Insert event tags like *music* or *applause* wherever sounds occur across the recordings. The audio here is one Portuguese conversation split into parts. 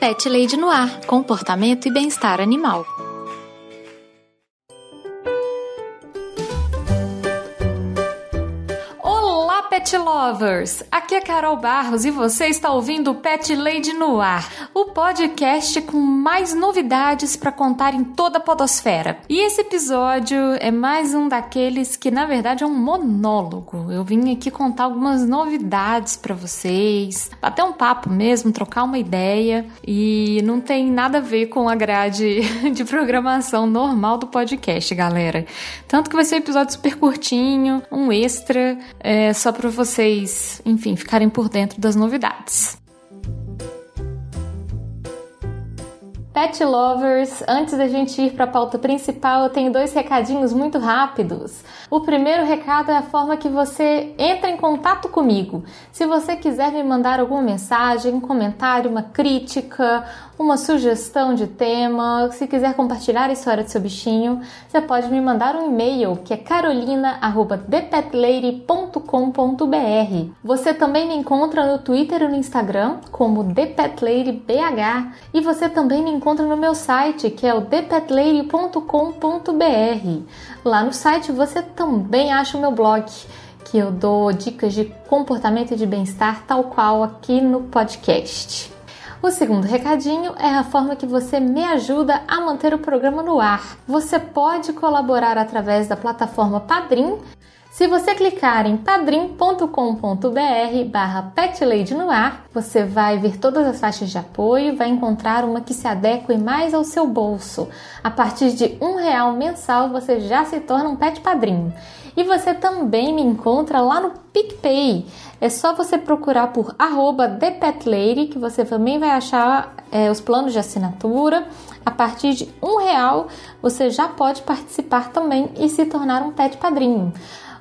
Pet Lady no Ar Comportamento e Bem-Estar Animal. Lovers! Aqui é Carol Barros e você está ouvindo o Pet Lady no Ar, o podcast com mais novidades para contar em toda a podosfera. E esse episódio é mais um daqueles que na verdade é um monólogo. Eu vim aqui contar algumas novidades para vocês, bater um papo mesmo, trocar uma ideia e não tem nada a ver com a grade *laughs* de programação normal do podcast, galera. Tanto que vai ser um episódio super curtinho, um extra, é, só para vocês, enfim, ficarem por dentro das novidades. Pet Lovers, antes da gente ir para a pauta principal, eu tenho dois recadinhos muito rápidos. O primeiro recado é a forma que você entra em contato comigo. Se você quiser me mandar alguma mensagem, um comentário, uma crítica, uma sugestão de tema, se quiser compartilhar a história do seu bichinho, você pode me mandar um e-mail que é carolina@thepetlady.com.br. Você também me encontra no Twitter e no Instagram como ThePetLadyBH e você também me encontra no meu site que é o thepetlady.com.br. Lá no site você também acha o meu blog, que eu dou dicas de comportamento e de bem-estar, tal qual aqui no podcast. O segundo recadinho é a forma que você me ajuda a manter o programa no ar. Você pode colaborar através da plataforma Padrim. Se você clicar em padrim.com.br barra no ar, você vai ver todas as faixas de apoio, vai encontrar uma que se adeque mais ao seu bolso. A partir de um real mensal, você já se torna um pet padrinho. E você também me encontra lá no PicPay. É só você procurar por arroba ThePetLady, que você também vai achar é, os planos de assinatura. A partir de um real, você já pode participar também e se tornar um pet padrinho.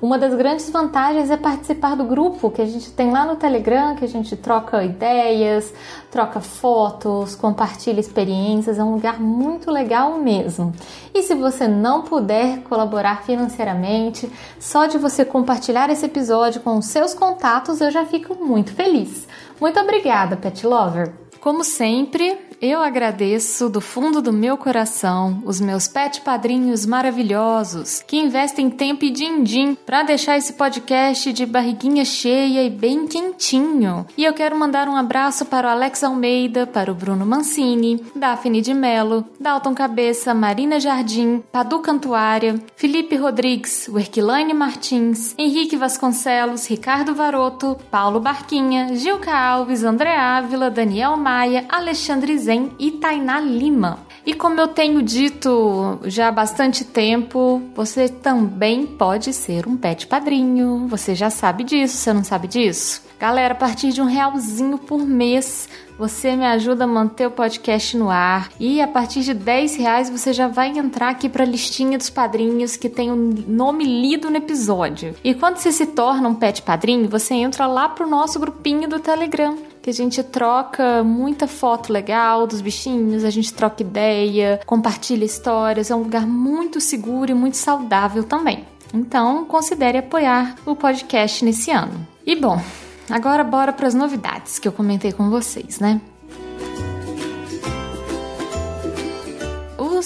Uma das grandes vantagens é participar do grupo que a gente tem lá no Telegram, que a gente troca ideias, troca fotos, compartilha experiências, é um lugar muito legal mesmo. E se você não puder colaborar financeiramente, só de você compartilhar esse episódio com os seus contatos, eu já fico muito feliz. Muito obrigada, Pet Lover! Como sempre, eu agradeço do fundo do meu coração os meus pet padrinhos maravilhosos que investem tempo e din-din para deixar esse podcast de barriguinha cheia e bem quentinho. E eu quero mandar um abraço para o Alex Almeida, para o Bruno Mancini, Daphne de Mello, Dalton Cabeça, Marina Jardim, Padu Cantuária, Felipe Rodrigues, Werquilane Martins, Henrique Vasconcelos, Ricardo Varoto, Paulo Barquinha, Gilca Alves, André Ávila, Daniel Maia, Alexandre Zen e Tainá Lima. E como eu tenho dito já há bastante tempo, você também pode ser um pet padrinho. Você já sabe disso, você não sabe disso? Galera, a partir de um realzinho por mês, você me ajuda a manter o podcast no ar. E a partir de 10 reais você já vai entrar aqui para a listinha dos padrinhos que tem o nome lido no episódio. E quando você se torna um pet padrinho, você entra lá pro nosso grupinho do Telegram que a gente troca muita foto legal dos bichinhos, a gente troca ideia, compartilha histórias, é um lugar muito seguro e muito saudável também. Então, considere apoiar o podcast nesse ano. E bom, agora bora para as novidades que eu comentei com vocês, né?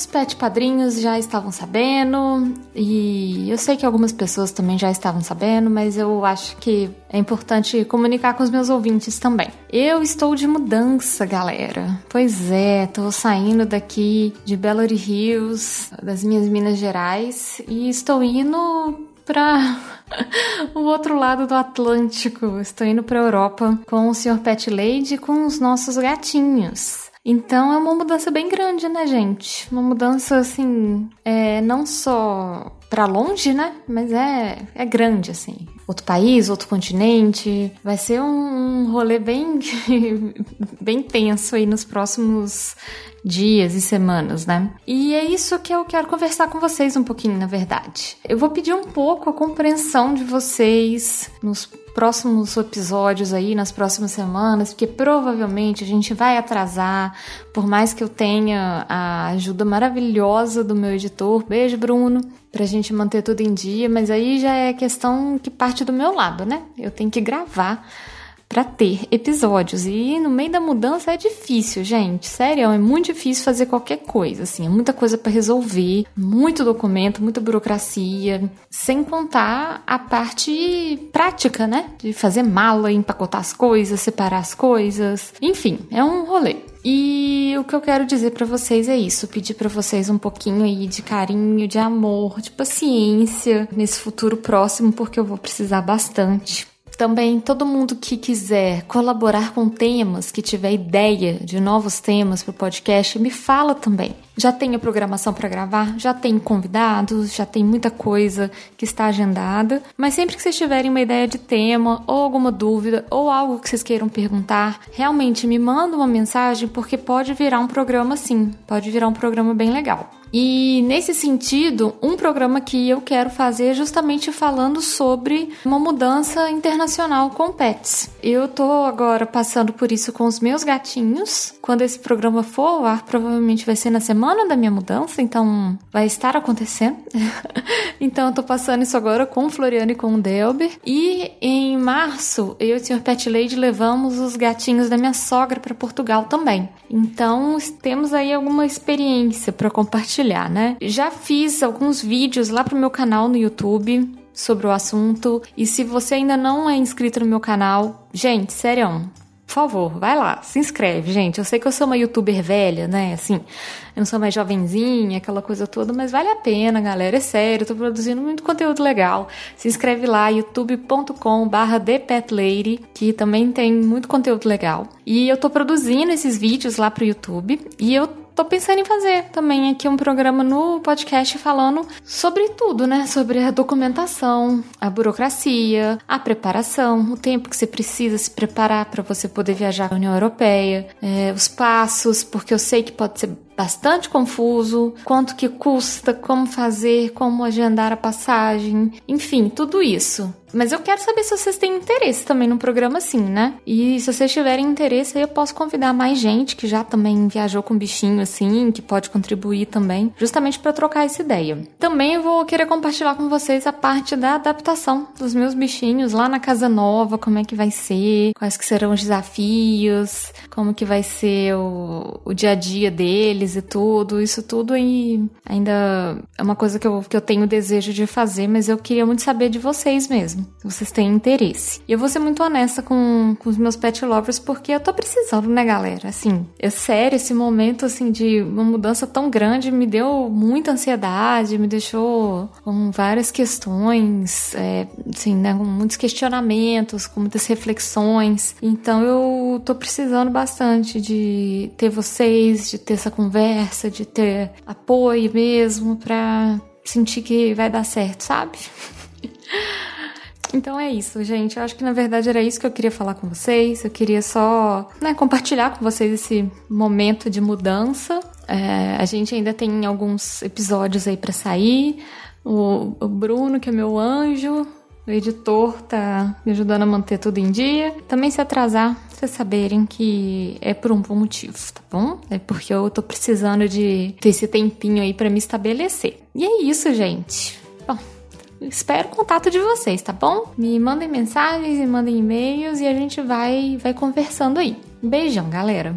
Os pet padrinhos já estavam sabendo, e eu sei que algumas pessoas também já estavam sabendo, mas eu acho que é importante comunicar com os meus ouvintes também. Eu estou de mudança, galera. Pois é, tô saindo daqui de Belo Hills, das minhas Minas Gerais, e estou indo para *laughs* o outro lado do Atlântico. Estou indo para Europa com o Sr. Pet Lady e com os nossos gatinhos. Então é uma mudança bem grande, né, gente? Uma mudança assim, é, não só para longe, né? Mas é, é grande, assim. Outro país, outro continente. Vai ser um, rolê bem, *laughs* bem tenso aí nos próximos dias e semanas, né? E é isso que eu quero conversar com vocês um pouquinho, na verdade. Eu vou pedir um pouco a compreensão de vocês nos próximos episódios aí, nas próximas semanas, porque provavelmente a gente vai atrasar, por mais que eu tenha a ajuda maravilhosa do meu editor. Beijo, Bruno, pra gente manter tudo em dia, mas aí já é questão que parte do meu lado, né? Eu tenho que gravar para ter episódios. E no meio da mudança é difícil, gente. Sério, é muito difícil fazer qualquer coisa, assim, é muita coisa para resolver, muito documento, muita burocracia, sem contar a parte prática, né? De fazer mala, empacotar as coisas, separar as coisas. Enfim, é um rolê. E o que eu quero dizer para vocês é isso, pedir para vocês um pouquinho aí de carinho, de amor, de paciência nesse futuro próximo, porque eu vou precisar bastante. Também todo mundo que quiser colaborar com temas, que tiver ideia de novos temas para o podcast, me fala também. Já tenho programação para gravar, já tenho convidados, já tem muita coisa que está agendada. Mas sempre que vocês tiverem uma ideia de tema, ou alguma dúvida, ou algo que vocês queiram perguntar, realmente me manda uma mensagem, porque pode virar um programa sim, pode virar um programa bem legal. E nesse sentido, um programa que eu quero fazer é justamente falando sobre uma mudança internacional com pets. Eu tô agora passando por isso com os meus gatinhos. Quando esse programa for ao ar, provavelmente vai ser na semana da minha mudança, então vai estar acontecendo. *laughs* então eu tô passando isso agora com o Floriano e com o Delber. E em março, eu e o Sr. Pet Lady levamos os gatinhos da minha sogra para Portugal também. Então temos aí alguma experiência para compartilhar compartilhar, né? Já fiz alguns vídeos lá pro meu canal no YouTube sobre o assunto. E se você ainda não é inscrito no meu canal, gente, sério, por favor, vai lá, se inscreve, gente. Eu sei que eu sou uma youtuber velha, né? Assim, eu não sou mais jovenzinha, aquela coisa toda, mas vale a pena, galera. É sério, eu tô produzindo muito conteúdo legal. Se inscreve lá, youtube.com/barra que também tem muito conteúdo legal. E eu tô produzindo esses vídeos lá pro YouTube. E eu tô pensando em fazer também aqui um programa no podcast falando sobre tudo, né? Sobre a documentação, a burocracia, a preparação, o tempo que você precisa se preparar para você poder viajar à União Europeia, é, os passos, porque eu sei que pode ser bastante confuso, quanto que custa, como fazer, como agendar a passagem, enfim, tudo isso. Mas eu quero saber se vocês têm interesse também no programa assim, né? E se vocês tiverem interesse, aí eu posso convidar mais gente que já também viajou com bichinho assim, que pode contribuir também, justamente para trocar essa ideia. Também eu vou querer compartilhar com vocês a parte da adaptação dos meus bichinhos lá na casa nova, como é que vai ser, quais que serão os desafios, como que vai ser o, o dia a dia deles e tudo. Isso tudo e ainda é uma coisa que eu, que eu tenho desejo de fazer, mas eu queria muito saber de vocês mesmo, se vocês têm interesse. E eu vou ser muito honesta com, com os meus pet lovers, porque eu tô precisando, né, galera? Assim, é sério, esse momento, assim, de uma mudança tão grande me deu muita ansiedade, me deixou com várias questões, é, assim, né, com muitos questionamentos, com muitas reflexões. Então eu tô precisando bastante de ter vocês, de ter essa conversa, de ter apoio mesmo pra sentir que vai dar certo, sabe? Então é isso, gente. Eu acho que na verdade era isso que eu queria falar com vocês. Eu queria só né, compartilhar com vocês esse momento de mudança. É, a gente ainda tem alguns episódios aí para sair. O, o Bruno, que é meu anjo, editor tá me ajudando a manter tudo em dia. Também se atrasar, vocês saberem que é por um bom motivo, tá bom? É porque eu tô precisando de ter esse tempinho aí para me estabelecer. E é isso, gente. Bom, espero o contato de vocês, tá bom? Me mandem mensagens, me mandem e-mails e a gente vai, vai conversando aí. Beijão, galera!